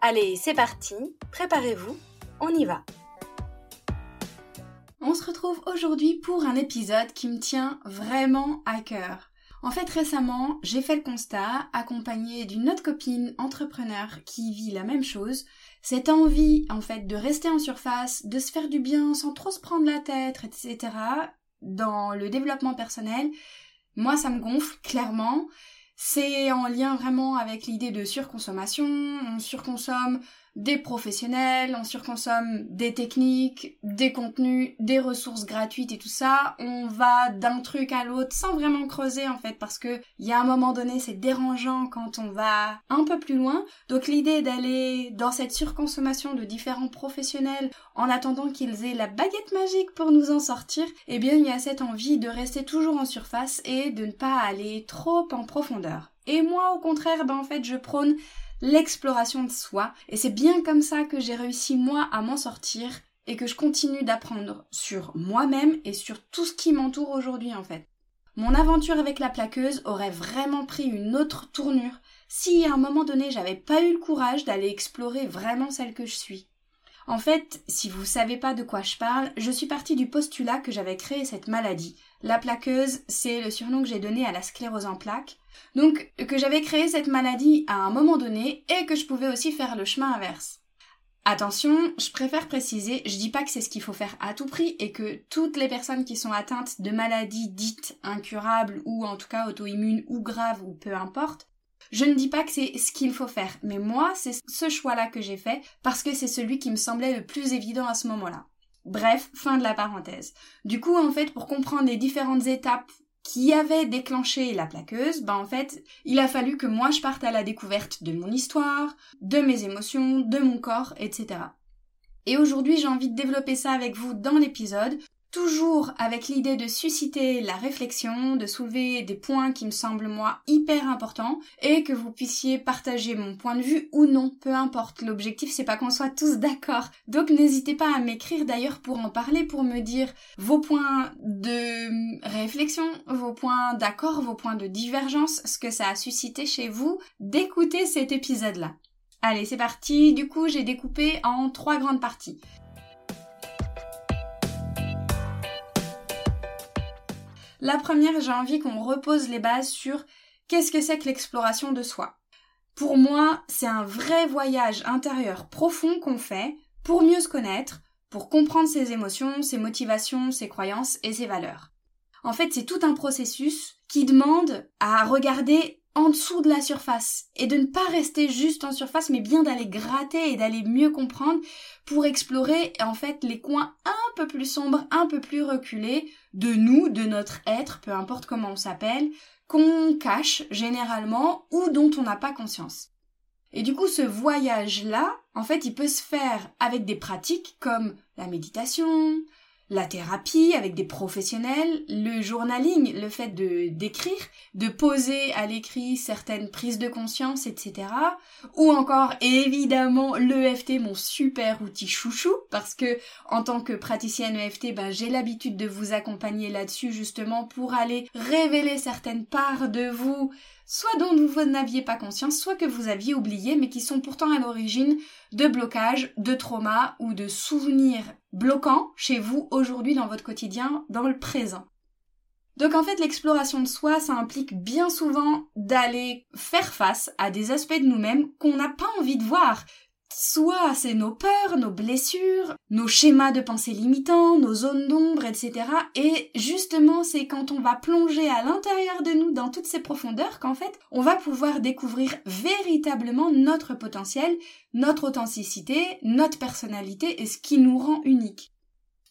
Allez, c'est parti, préparez-vous, on y va. On se retrouve aujourd'hui pour un épisode qui me tient vraiment à cœur. En fait, récemment, j'ai fait le constat, accompagnée d'une autre copine entrepreneur qui vit la même chose, cette envie, en fait, de rester en surface, de se faire du bien sans trop se prendre la tête, etc., dans le développement personnel, moi, ça me gonfle, clairement. C'est en lien vraiment avec l'idée de surconsommation. On surconsomme des professionnels, on surconsomme des techniques, des contenus, des ressources gratuites et tout ça. On va d'un truc à l'autre sans vraiment creuser en fait parce que il y a un moment donné c'est dérangeant quand on va un peu plus loin. Donc l'idée d'aller dans cette surconsommation de différents professionnels en attendant qu'ils aient la baguette magique pour nous en sortir, eh bien il y a cette envie de rester toujours en surface et de ne pas aller trop en profondeur. Et moi au contraire, ben en fait je prône l'exploration de soi. Et c'est bien comme ça que j'ai réussi moi à m'en sortir et que je continue d'apprendre sur moi-même et sur tout ce qui m'entoure aujourd'hui en fait. Mon aventure avec la plaqueuse aurait vraiment pris une autre tournure si à un moment donné j'avais pas eu le courage d'aller explorer vraiment celle que je suis. En fait, si vous savez pas de quoi je parle, je suis partie du postulat que j'avais créé cette maladie. La plaqueuse, c'est le surnom que j'ai donné à la sclérose en plaques. Donc, que j'avais créé cette maladie à un moment donné et que je pouvais aussi faire le chemin inverse. Attention, je préfère préciser, je dis pas que c'est ce qu'il faut faire à tout prix et que toutes les personnes qui sont atteintes de maladies dites incurables ou en tout cas auto-immunes ou graves ou peu importe, je ne dis pas que c'est ce qu'il faut faire, mais moi, c'est ce choix-là que j'ai fait parce que c'est celui qui me semblait le plus évident à ce moment-là. Bref, fin de la parenthèse. Du coup, en fait, pour comprendre les différentes étapes qui avaient déclenché la plaqueuse, ben en fait, il a fallu que moi je parte à la découverte de mon histoire, de mes émotions, de mon corps, etc. Et aujourd'hui, j'ai envie de développer ça avec vous dans l'épisode toujours avec l'idée de susciter la réflexion, de soulever des points qui me semblent moi hyper importants et que vous puissiez partager mon point de vue ou non, peu importe. L'objectif c'est pas qu'on soit tous d'accord. Donc n'hésitez pas à m'écrire d'ailleurs pour en parler, pour me dire vos points de réflexion, vos points d'accord, vos points de divergence, ce que ça a suscité chez vous d'écouter cet épisode-là. Allez, c'est parti. Du coup, j'ai découpé en trois grandes parties. La première, j'ai envie qu'on repose les bases sur qu'est-ce que c'est que l'exploration de soi. Pour moi, c'est un vrai voyage intérieur profond qu'on fait pour mieux se connaître, pour comprendre ses émotions, ses motivations, ses croyances et ses valeurs. En fait, c'est tout un processus qui demande à regarder en dessous de la surface et de ne pas rester juste en surface mais bien d'aller gratter et d'aller mieux comprendre pour explorer en fait les coins un peu plus sombres, un peu plus reculés de nous, de notre être, peu importe comment on s'appelle, qu'on cache généralement ou dont on n'a pas conscience. Et du coup, ce voyage-là, en fait, il peut se faire avec des pratiques comme la méditation, la thérapie avec des professionnels, le journaling, le fait de d'écrire, de poser à l'écrit certaines prises de conscience, etc. Ou encore évidemment l'EFT, mon super outil chouchou, parce que en tant que praticienne EFT, ben, j'ai l'habitude de vous accompagner là-dessus justement pour aller révéler certaines parts de vous soit dont vous n'aviez pas conscience, soit que vous aviez oublié, mais qui sont pourtant à l'origine de blocages, de traumas ou de souvenirs bloquants chez vous aujourd'hui dans votre quotidien, dans le présent. Donc en fait, l'exploration de soi, ça implique bien souvent d'aller faire face à des aspects de nous-mêmes qu'on n'a pas envie de voir, Soit c'est nos peurs, nos blessures, nos schémas de pensée limitants, nos zones d'ombre, etc. Et justement, c'est quand on va plonger à l'intérieur de nous dans toutes ces profondeurs qu'en fait, on va pouvoir découvrir véritablement notre potentiel, notre authenticité, notre personnalité et ce qui nous rend unique.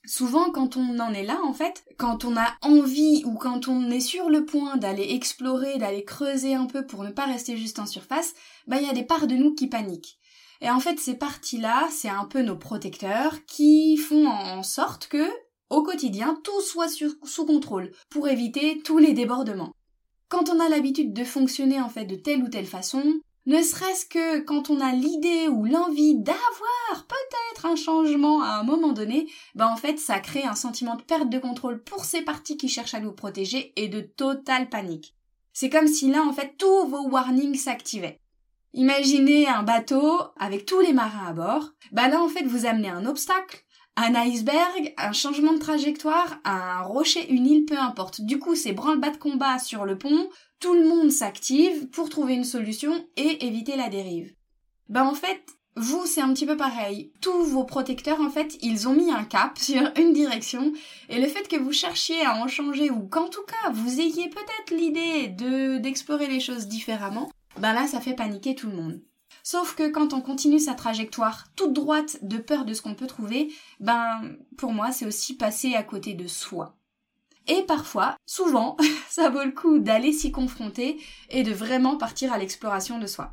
Souvent, quand on en est là, en fait, quand on a envie ou quand on est sur le point d'aller explorer, d'aller creuser un peu pour ne pas rester juste en surface, bah, il y a des parts de nous qui paniquent. Et en fait, ces parties-là, c'est un peu nos protecteurs qui font en sorte que, au quotidien, tout soit sous contrôle pour éviter tous les débordements. Quand on a l'habitude de fonctionner en fait de telle ou telle façon, ne serait-ce que quand on a l'idée ou l'envie d'avoir peut-être un changement à un moment donné, ben en fait ça crée un sentiment de perte de contrôle pour ces parties qui cherchent à nous protéger et de totale panique. C'est comme si là en fait tous vos warnings s'activaient. Imaginez un bateau avec tous les marins à bord. Ben là en fait vous amenez un obstacle, un iceberg, un changement de trajectoire, un rocher, une île, peu importe. Du coup, c'est branle-bas de combat sur le pont, tout le monde s'active pour trouver une solution et éviter la dérive. Ben en fait, vous, c'est un petit peu pareil. Tous vos protecteurs, en fait, ils ont mis un cap sur une direction, et le fait que vous cherchiez à en changer, ou qu'en tout cas, vous ayez peut-être l'idée de, d'explorer les choses différemment, ben là, ça fait paniquer tout le monde. Sauf que quand on continue sa trajectoire toute droite de peur de ce qu'on peut trouver, ben pour moi c'est aussi passer à côté de soi. Et parfois, souvent, ça vaut le coup d'aller s'y confronter et de vraiment partir à l'exploration de soi.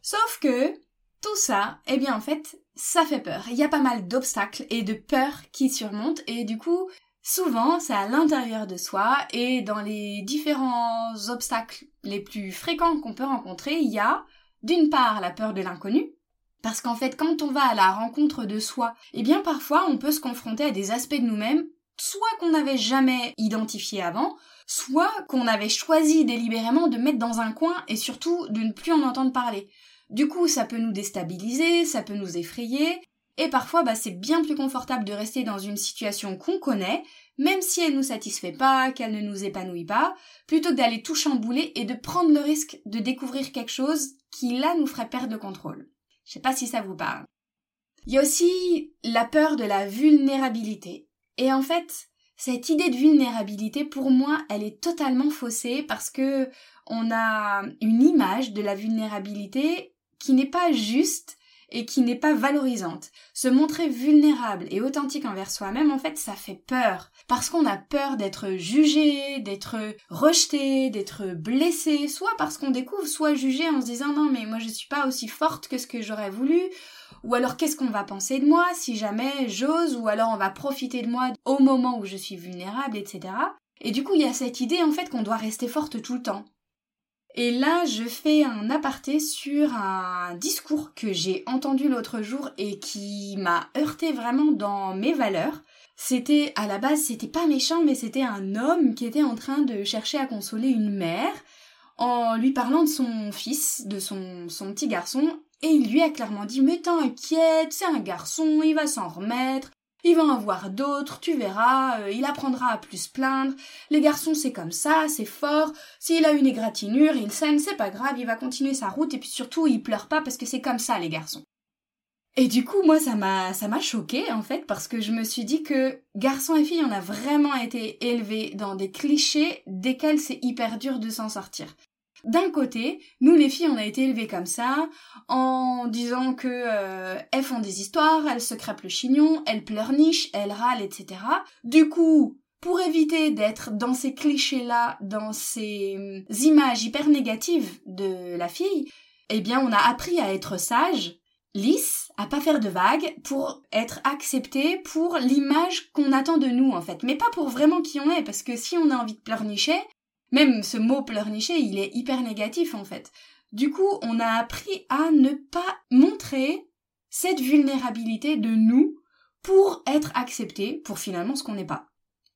Sauf que tout ça, eh bien en fait, ça fait peur. Il y a pas mal d'obstacles et de peurs qui surmontent et du coup, Souvent, c'est à l'intérieur de soi et dans les différents obstacles les plus fréquents qu'on peut rencontrer, il y a d'une part la peur de l'inconnu, parce qu'en fait, quand on va à la rencontre de soi, eh bien parfois on peut se confronter à des aspects de nous-mêmes, soit qu'on n'avait jamais identifié avant, soit qu'on avait choisi délibérément de mettre dans un coin et surtout de ne plus en entendre parler. Du coup, ça peut nous déstabiliser, ça peut nous effrayer, et parfois, bah, c'est bien plus confortable de rester dans une situation qu'on connaît, même si elle nous satisfait pas, qu'elle ne nous épanouit pas, plutôt que d'aller tout chambouler et de prendre le risque de découvrir quelque chose qui là nous ferait perdre le contrôle. Je sais pas si ça vous parle. Il y a aussi la peur de la vulnérabilité. Et en fait, cette idée de vulnérabilité, pour moi, elle est totalement faussée parce que on a une image de la vulnérabilité qui n'est pas juste et qui n'est pas valorisante. Se montrer vulnérable et authentique envers soi-même, en fait, ça fait peur. Parce qu'on a peur d'être jugé, d'être rejeté, d'être blessé, soit parce qu'on découvre, soit jugé en se disant non mais moi je suis pas aussi forte que ce que j'aurais voulu, ou alors qu'est-ce qu'on va penser de moi si jamais j'ose, ou alors on va profiter de moi au moment où je suis vulnérable, etc. Et du coup, il y a cette idée en fait qu'on doit rester forte tout le temps. Et là, je fais un aparté sur un discours que j'ai entendu l'autre jour et qui m'a heurté vraiment dans mes valeurs. C'était, à la base, c'était pas méchant, mais c'était un homme qui était en train de chercher à consoler une mère en lui parlant de son fils, de son, petit garçon, et il lui a clairement dit, mais t'inquiète, c'est un garçon, il va s'en remettre, il va en voir d'autres, tu verras, euh, il apprendra à plus plaindre. Les garçons, c'est comme ça, c'est fort. S'il a une égratignure, il saigne, c'est pas grave, il va continuer sa route et puis surtout, il pleure pas parce que c'est comme ça, les garçons. Et du coup, moi, ça m'a, ça m'a choqué, en fait, parce que je me suis dit que garçons et filles, on a vraiment été élevés dans des clichés desquels c'est hyper dur de s'en sortir. D'un côté, nous les filles, on a été élevées comme ça, en disant que euh, elles font des histoires, elles se crêpent le chignon, elles pleurnichent, elles râlent, etc. Du coup, pour éviter d'être dans ces clichés-là, dans ces hum, images hyper négatives de la fille, eh bien, on a appris à être sage, lisse, à pas faire de vagues, pour être accepté pour l'image qu'on attend de nous, en fait. Mais pas pour vraiment qui on est, parce que si on a envie de pleurnicher, même ce mot pleurnicher, il est hyper négatif en fait. Du coup, on a appris à ne pas montrer cette vulnérabilité de nous pour être accepté pour finalement ce qu'on n'est pas.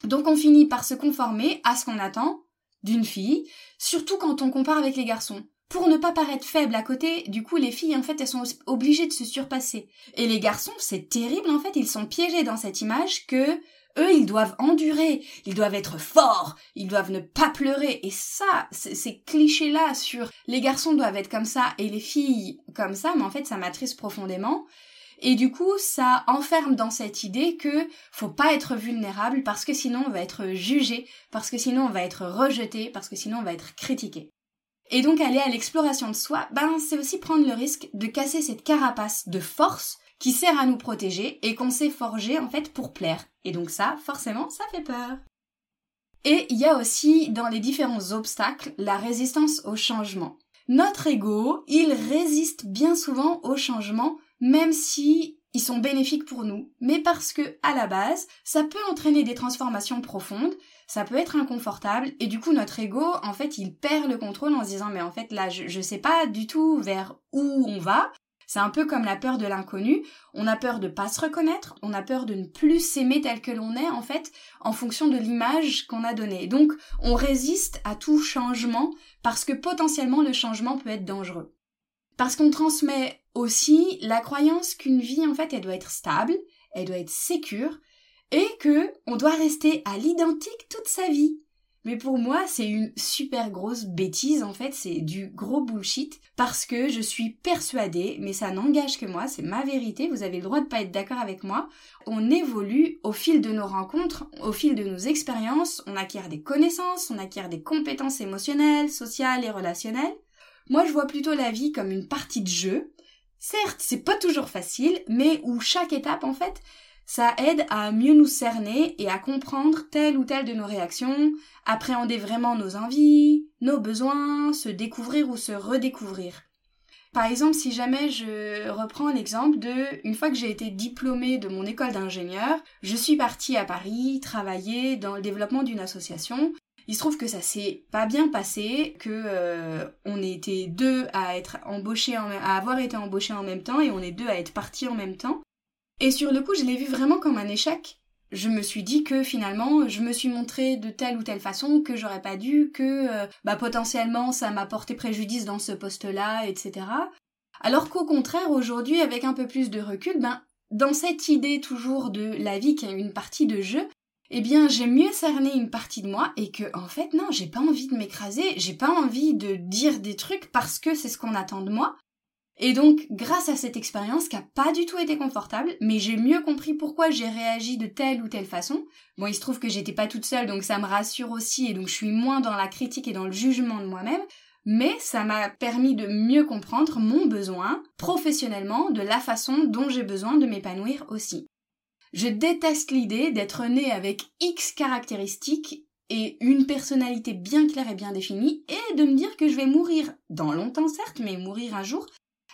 Donc on finit par se conformer à ce qu'on attend d'une fille, surtout quand on compare avec les garçons. Pour ne pas paraître faible à côté, du coup les filles en fait elles sont obligées de se surpasser. Et les garçons, c'est terrible en fait, ils sont piégés dans cette image que eux, ils doivent endurer, ils doivent être forts, ils doivent ne pas pleurer. Et ça, ces clichés-là sur les garçons doivent être comme ça et les filles comme ça, mais en fait, ça m'attriste profondément. Et du coup, ça enferme dans cette idée que faut pas être vulnérable parce que sinon on va être jugé, parce que sinon on va être rejeté, parce que sinon on va être critiqué. Et donc aller à l'exploration de soi, ben c'est aussi prendre le risque de casser cette carapace de force qui sert à nous protéger et qu'on s'est forgé en fait pour plaire. Et donc ça, forcément, ça fait peur. Et il y a aussi dans les différents obstacles la résistance au changement. Notre ego, il résiste bien souvent au changement, même si ils sont bénéfiques pour nous, mais parce que, à la base, ça peut entraîner des transformations profondes, ça peut être inconfortable, et du coup, notre ego, en fait, il perd le contrôle en se disant, mais en fait, là, je, je sais pas du tout vers où on va, c'est un peu comme la peur de l'inconnu. On a peur de pas se reconnaître, on a peur de ne plus s'aimer tel que l'on est, en fait, en fonction de l'image qu'on a donnée. Donc, on résiste à tout changement parce que potentiellement le changement peut être dangereux. Parce qu'on transmet aussi la croyance qu'une vie, en fait, elle doit être stable, elle doit être sécure, et que on doit rester à l'identique toute sa vie. Mais pour moi, c'est une super grosse bêtise, en fait, c'est du gros bullshit, parce que je suis persuadée, mais ça n'engage que moi, c'est ma vérité, vous avez le droit de pas être d'accord avec moi, on évolue au fil de nos rencontres, au fil de nos expériences, on acquiert des connaissances, on acquiert des compétences émotionnelles, sociales et relationnelles. Moi, je vois plutôt la vie comme une partie de jeu. Certes, c'est pas toujours facile, mais où chaque étape, en fait, ça aide à mieux nous cerner et à comprendre telle ou telle de nos réactions, appréhender vraiment nos envies, nos besoins, se découvrir ou se redécouvrir. Par exemple, si jamais je reprends l'exemple de une fois que j'ai été diplômée de mon école d'ingénieur, je suis partie à Paris travailler dans le développement d'une association. Il se trouve que ça s'est pas bien passé, que euh, on était deux à être embauchés à avoir été embauchés en même temps et on est deux à être partis en même temps. Et sur le coup, je l'ai vu vraiment comme un échec. Je me suis dit que finalement, je me suis montrée de telle ou telle façon que j'aurais pas dû, que euh, bah potentiellement ça m'a porté préjudice dans ce poste-là, etc. Alors qu'au contraire, aujourd'hui, avec un peu plus de recul, ben dans cette idée toujours de la vie qui est une partie de jeu, eh bien, j'ai mieux cerné une partie de moi et que, en fait, non, j'ai pas envie de m'écraser, j'ai pas envie de dire des trucs parce que c'est ce qu'on attend de moi, et donc, grâce à cette expérience qui a pas du tout été confortable, mais j'ai mieux compris pourquoi j'ai réagi de telle ou telle façon. Bon, il se trouve que j'étais pas toute seule, donc ça me rassure aussi, et donc je suis moins dans la critique et dans le jugement de moi-même. Mais ça m'a permis de mieux comprendre mon besoin, professionnellement, de la façon dont j'ai besoin de m'épanouir aussi. Je déteste l'idée d'être né avec X caractéristiques et une personnalité bien claire et bien définie, et de me dire que je vais mourir, dans longtemps certes, mais mourir un jour,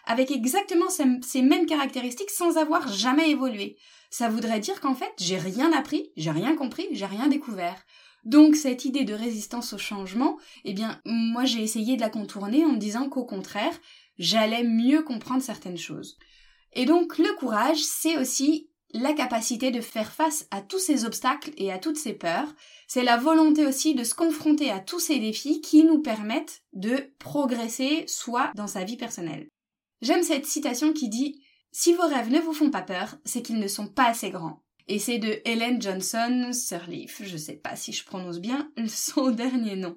avec exactement ces mêmes caractéristiques sans avoir jamais évolué. Ça voudrait dire qu'en fait, j'ai rien appris, j'ai rien compris, j'ai rien découvert. Donc cette idée de résistance au changement, eh bien, moi j'ai essayé de la contourner en me disant qu'au contraire, j'allais mieux comprendre certaines choses. Et donc le courage, c'est aussi la capacité de faire face à tous ces obstacles et à toutes ces peurs. C'est la volonté aussi de se confronter à tous ces défis qui nous permettent de progresser soit dans sa vie personnelle. J'aime cette citation qui dit Si vos rêves ne vous font pas peur, c'est qu'ils ne sont pas assez grands. Et c'est de Helen Johnson Sirleaf, je sais pas si je prononce bien son dernier nom.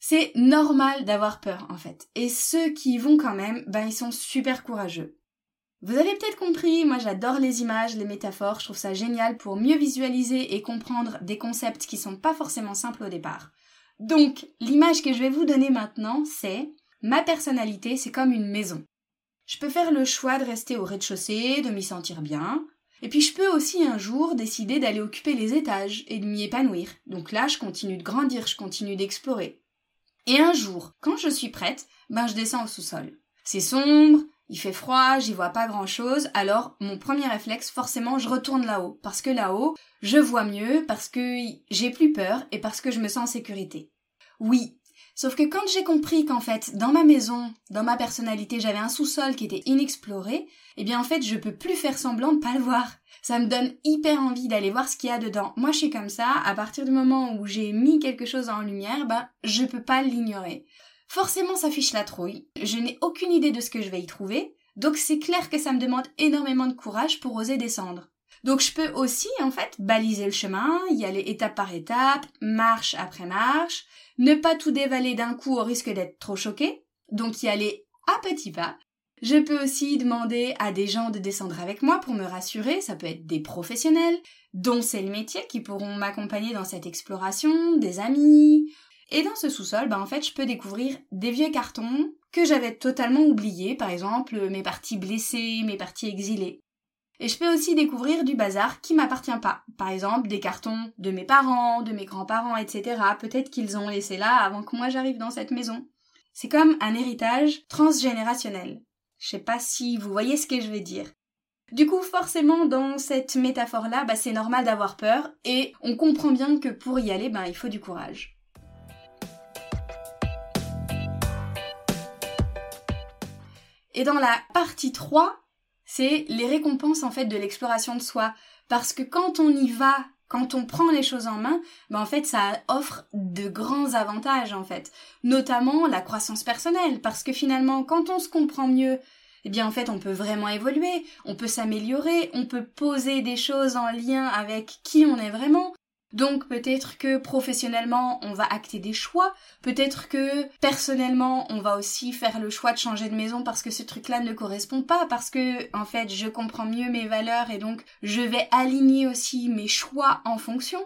C'est normal d'avoir peur en fait. Et ceux qui y vont quand même, ben ils sont super courageux. Vous avez peut-être compris, moi j'adore les images, les métaphores, je trouve ça génial pour mieux visualiser et comprendre des concepts qui sont pas forcément simples au départ. Donc, l'image que je vais vous donner maintenant, c'est ma personnalité, c'est comme une maison. Je peux faire le choix de rester au rez-de-chaussée, de m'y sentir bien. Et puis je peux aussi un jour décider d'aller occuper les étages et de m'y épanouir. Donc là, je continue de grandir, je continue d'explorer. Et un jour, quand je suis prête, ben je descends au sous-sol. C'est sombre, il fait froid, j'y vois pas grand chose, alors mon premier réflexe, forcément, je retourne là-haut. Parce que là-haut, je vois mieux, parce que j'ai plus peur et parce que je me sens en sécurité. Oui, Sauf que quand j'ai compris qu'en fait, dans ma maison, dans ma personnalité, j'avais un sous-sol qui était inexploré, eh bien en fait, je peux plus faire semblant de pas le voir. Ça me donne hyper envie d'aller voir ce qu'il y a dedans. Moi, je suis comme ça, à partir du moment où j'ai mis quelque chose en lumière, ben, je peux pas l'ignorer. Forcément, ça fiche la trouille. Je n'ai aucune idée de ce que je vais y trouver. Donc c'est clair que ça me demande énormément de courage pour oser descendre. Donc je peux aussi en fait baliser le chemin, y aller étape par étape, marche après marche, ne pas tout dévaler d'un coup au risque d'être trop choqué, donc y aller à petits pas. Je peux aussi demander à des gens de descendre avec moi pour me rassurer, ça peut être des professionnels, dont c'est le métier, qui pourront m'accompagner dans cette exploration, des amis. Et dans ce sous-sol, bah en fait, je peux découvrir des vieux cartons que j'avais totalement oubliés, par exemple mes parties blessées, mes parties exilées. Et je peux aussi découvrir du bazar qui m'appartient pas. Par exemple, des cartons de mes parents, de mes grands-parents, etc. Peut-être qu'ils ont laissé là avant que moi j'arrive dans cette maison. C'est comme un héritage transgénérationnel. Je sais pas si vous voyez ce que je veux dire. Du coup, forcément, dans cette métaphore-là, bah, c'est normal d'avoir peur et on comprend bien que pour y aller, bah, il faut du courage. Et dans la partie 3, c'est les récompenses en fait de l'exploration de soi. Parce que quand on y va, quand on prend les choses en main, ben en fait ça offre de grands avantages en fait. Notamment la croissance personnelle. Parce que finalement quand on se comprend mieux, eh bien en fait on peut vraiment évoluer, on peut s'améliorer, on peut poser des choses en lien avec qui on est vraiment, donc peut-être que professionnellement, on va acter des choix, peut-être que personnellement, on va aussi faire le choix de changer de maison parce que ce truc-là ne correspond pas, parce que en fait, je comprends mieux mes valeurs et donc je vais aligner aussi mes choix en fonction.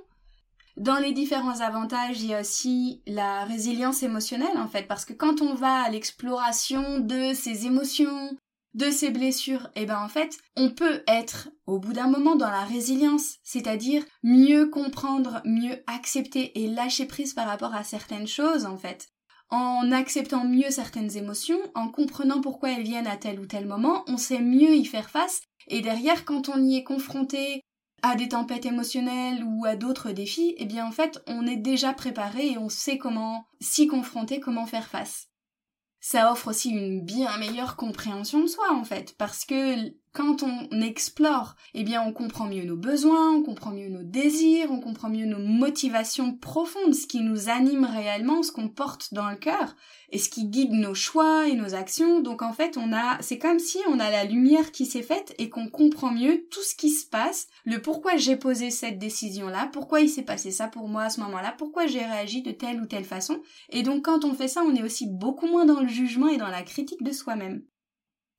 Dans les différents avantages, il y a aussi la résilience émotionnelle en fait, parce que quand on va à l'exploration de ses émotions, de ces blessures, et eh ben en fait, on peut être au bout d'un moment dans la résilience, c'est-à-dire mieux comprendre, mieux accepter et lâcher prise par rapport à certaines choses en fait. En acceptant mieux certaines émotions, en comprenant pourquoi elles viennent à tel ou tel moment, on sait mieux y faire face et derrière quand on y est confronté à des tempêtes émotionnelles ou à d'autres défis, eh bien en fait, on est déjà préparé et on sait comment s'y confronter, comment faire face ça offre aussi une bien meilleure compréhension de soi en fait. Parce que quand on explore, eh bien on comprend mieux nos besoins, on comprend mieux nos désirs, on comprend mieux nos motivations profondes, ce qui nous anime réellement, ce qu'on porte dans le cœur et ce qui guide nos choix et nos actions. Donc en fait, on a c'est comme si on a la lumière qui s'est faite et qu'on comprend mieux tout ce qui se passe, le pourquoi j'ai posé cette décision là, pourquoi il s'est passé ça pour moi à ce moment-là, pourquoi j'ai réagi de telle ou telle façon. Et donc quand on fait ça, on est aussi beaucoup moins dans le jugement et dans la critique de soi-même.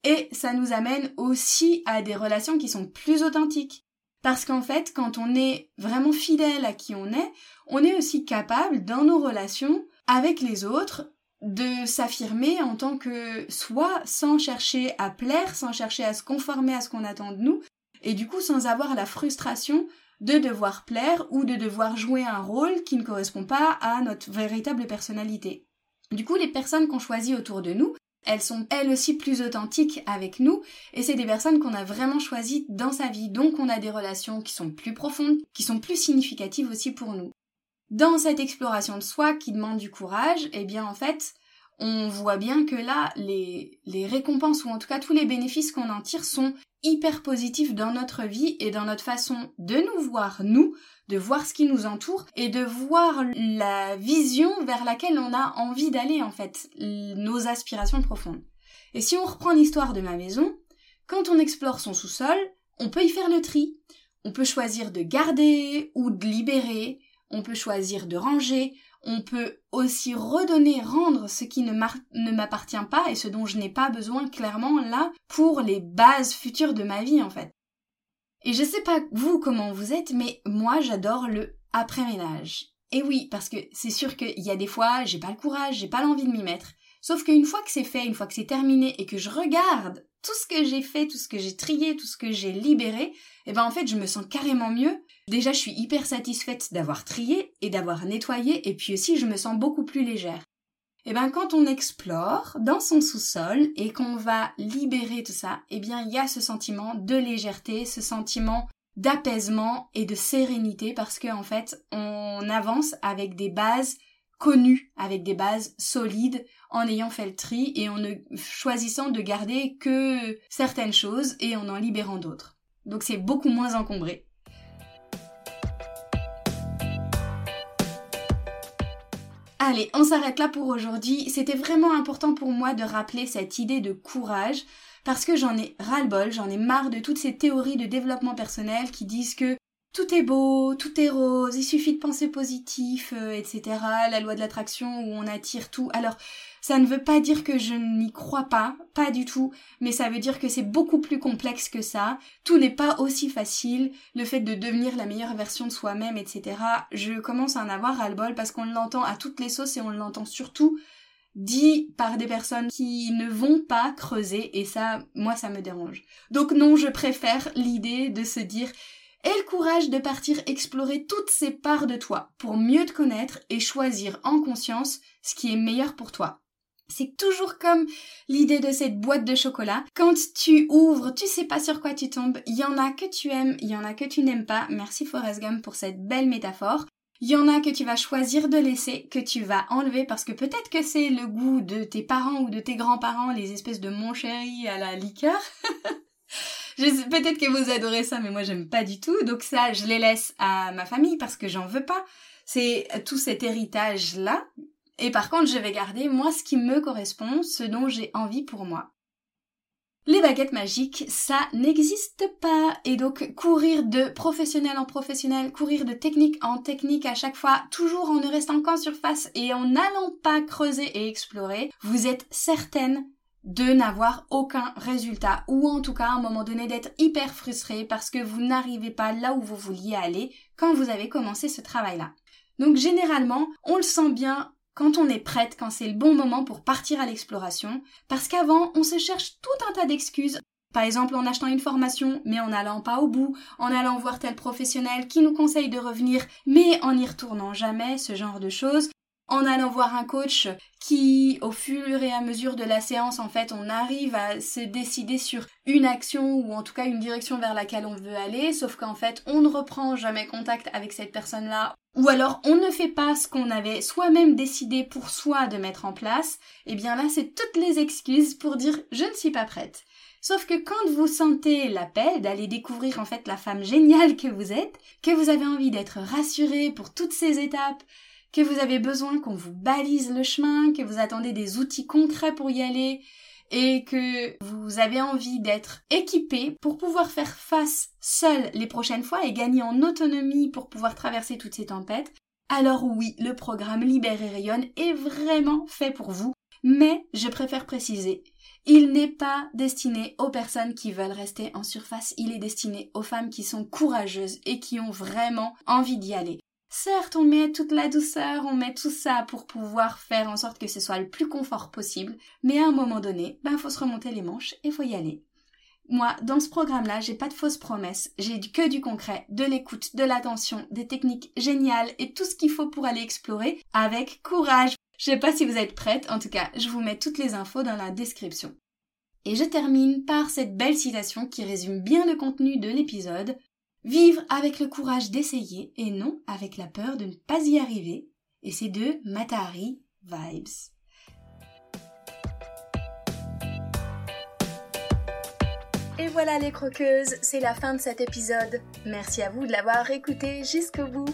Et ça nous amène aussi à des relations qui sont plus authentiques. Parce qu'en fait, quand on est vraiment fidèle à qui on est, on est aussi capable, dans nos relations avec les autres, de s'affirmer en tant que soi sans chercher à plaire, sans chercher à se conformer à ce qu'on attend de nous, et du coup sans avoir la frustration de devoir plaire ou de devoir jouer un rôle qui ne correspond pas à notre véritable personnalité. Du coup, les personnes qu'on choisit autour de nous, elles sont elles aussi plus authentiques avec nous et c'est des personnes qu'on a vraiment choisies dans sa vie. Donc on a des relations qui sont plus profondes, qui sont plus significatives aussi pour nous. Dans cette exploration de soi qui demande du courage, eh bien en fait, on voit bien que là, les, les récompenses ou en tout cas tous les bénéfices qu'on en tire sont hyper positifs dans notre vie et dans notre façon de nous voir nous, de voir ce qui nous entoure et de voir la vision vers laquelle on a envie d'aller en fait, nos aspirations profondes. Et si on reprend l'histoire de ma maison, quand on explore son sous-sol, on peut y faire le tri. On peut choisir de garder ou de libérer, on peut choisir de ranger, on peut aussi redonner, rendre ce qui ne m'appartient pas et ce dont je n'ai pas besoin clairement là pour les bases futures de ma vie en fait. Et je sais pas vous comment vous êtes, mais moi j'adore le après-ménage. Et oui, parce que c'est sûr qu'il y a des fois, j'ai pas le courage, j'ai pas l'envie de m'y mettre. Sauf qu'une fois que c'est fait, une fois que c'est terminé et que je regarde tout ce que j'ai fait, tout ce que j'ai trié, tout ce que j'ai libéré, eh ben en fait je me sens carrément mieux. Déjà je suis hyper satisfaite d'avoir trié et d'avoir nettoyé et puis aussi je me sens beaucoup plus légère. Eh ben quand on explore dans son sous-sol et qu'on va libérer tout ça, eh bien il y a ce sentiment de légèreté, ce sentiment d'apaisement et de sérénité parce qu'en en fait on avance avec des bases connues, avec des bases solides en ayant fait le tri et en ne choisissant de garder que certaines choses et en en libérant d'autres. Donc c'est beaucoup moins encombré. Allez, on s'arrête là pour aujourd'hui. C'était vraiment important pour moi de rappeler cette idée de courage parce que j'en ai ras-le-bol, j'en ai marre de toutes ces théories de développement personnel qui disent que tout est beau, tout est rose, il suffit de penser positif, euh, etc. La loi de l'attraction où on attire tout. Alors, ça ne veut pas dire que je n'y crois pas, pas du tout, mais ça veut dire que c'est beaucoup plus complexe que ça. Tout n'est pas aussi facile. Le fait de devenir la meilleure version de soi-même, etc. Je commence à en avoir ras-le-bol parce qu'on l'entend à toutes les sauces et on l'entend surtout dit par des personnes qui ne vont pas creuser et ça, moi, ça me dérange. Donc non, je préfère l'idée de se dire Aie le courage de partir explorer toutes ces parts de toi pour mieux te connaître et choisir en conscience ce qui est meilleur pour toi. C'est toujours comme l'idée de cette boîte de chocolat. Quand tu ouvres, tu sais pas sur quoi tu tombes. Il y en a que tu aimes, il y en a que tu n'aimes pas. Merci Forrest Gump pour cette belle métaphore. Il y en a que tu vas choisir de laisser, que tu vas enlever parce que peut-être que c'est le goût de tes parents ou de tes grands-parents, les espèces de mon chéri à la liqueur. peut-être que vous adorez ça, mais moi j'aime pas du tout. Donc ça, je les laisse à ma famille parce que j'en veux pas. C'est tout cet héritage-là et par contre, je vais garder moi ce qui me correspond, ce dont j'ai envie pour moi. Les baguettes magiques, ça n'existe pas. Et donc, courir de professionnel en professionnel, courir de technique en technique à chaque fois, toujours en ne restant qu'en surface et en n'allant pas creuser et explorer, vous êtes certaine de n'avoir aucun résultat ou en tout cas à un moment donné d'être hyper frustré parce que vous n'arrivez pas là où vous vouliez aller quand vous avez commencé ce travail-là. Donc généralement, on le sent bien quand on est prête, quand c'est le bon moment pour partir à l'exploration, parce qu'avant, on se cherche tout un tas d'excuses. Par exemple, en achetant une formation, mais en n'allant pas au bout, en allant voir tel professionnel qui nous conseille de revenir, mais en n'y retournant jamais, ce genre de choses en allant voir un coach qui, au fur et à mesure de la séance, en fait, on arrive à se décider sur une action ou en tout cas une direction vers laquelle on veut aller, sauf qu'en fait, on ne reprend jamais contact avec cette personne-là, ou alors on ne fait pas ce qu'on avait soi-même décidé pour soi de mettre en place, et eh bien là, c'est toutes les excuses pour dire je ne suis pas prête. Sauf que quand vous sentez l'appel d'aller découvrir en fait la femme géniale que vous êtes, que vous avez envie d'être rassuré pour toutes ces étapes, que vous avez besoin qu'on vous balise le chemin, que vous attendez des outils concrets pour y aller, et que vous avez envie d'être équipé pour pouvoir faire face seul les prochaines fois et gagner en autonomie pour pouvoir traverser toutes ces tempêtes, alors oui, le programme Libère et Rayonne est vraiment fait pour vous, mais je préfère préciser, il n'est pas destiné aux personnes qui veulent rester en surface, il est destiné aux femmes qui sont courageuses et qui ont vraiment envie d'y aller. Certes, on met toute la douceur, on met tout ça pour pouvoir faire en sorte que ce soit le plus confort possible, mais à un moment donné, ben faut se remonter les manches et faut y aller. Moi, dans ce programme-là, j'ai pas de fausses promesses, j'ai que du concret, de l'écoute, de l'attention, des techniques géniales et tout ce qu'il faut pour aller explorer avec courage. Je sais pas si vous êtes prête, en tout cas, je vous mets toutes les infos dans la description. Et je termine par cette belle citation qui résume bien le contenu de l'épisode. Vivre avec le courage d'essayer et non avec la peur de ne pas y arriver. Et c'est de Matahari Vibes. Et voilà les croqueuses, c'est la fin de cet épisode. Merci à vous de l'avoir écouté jusqu'au bout.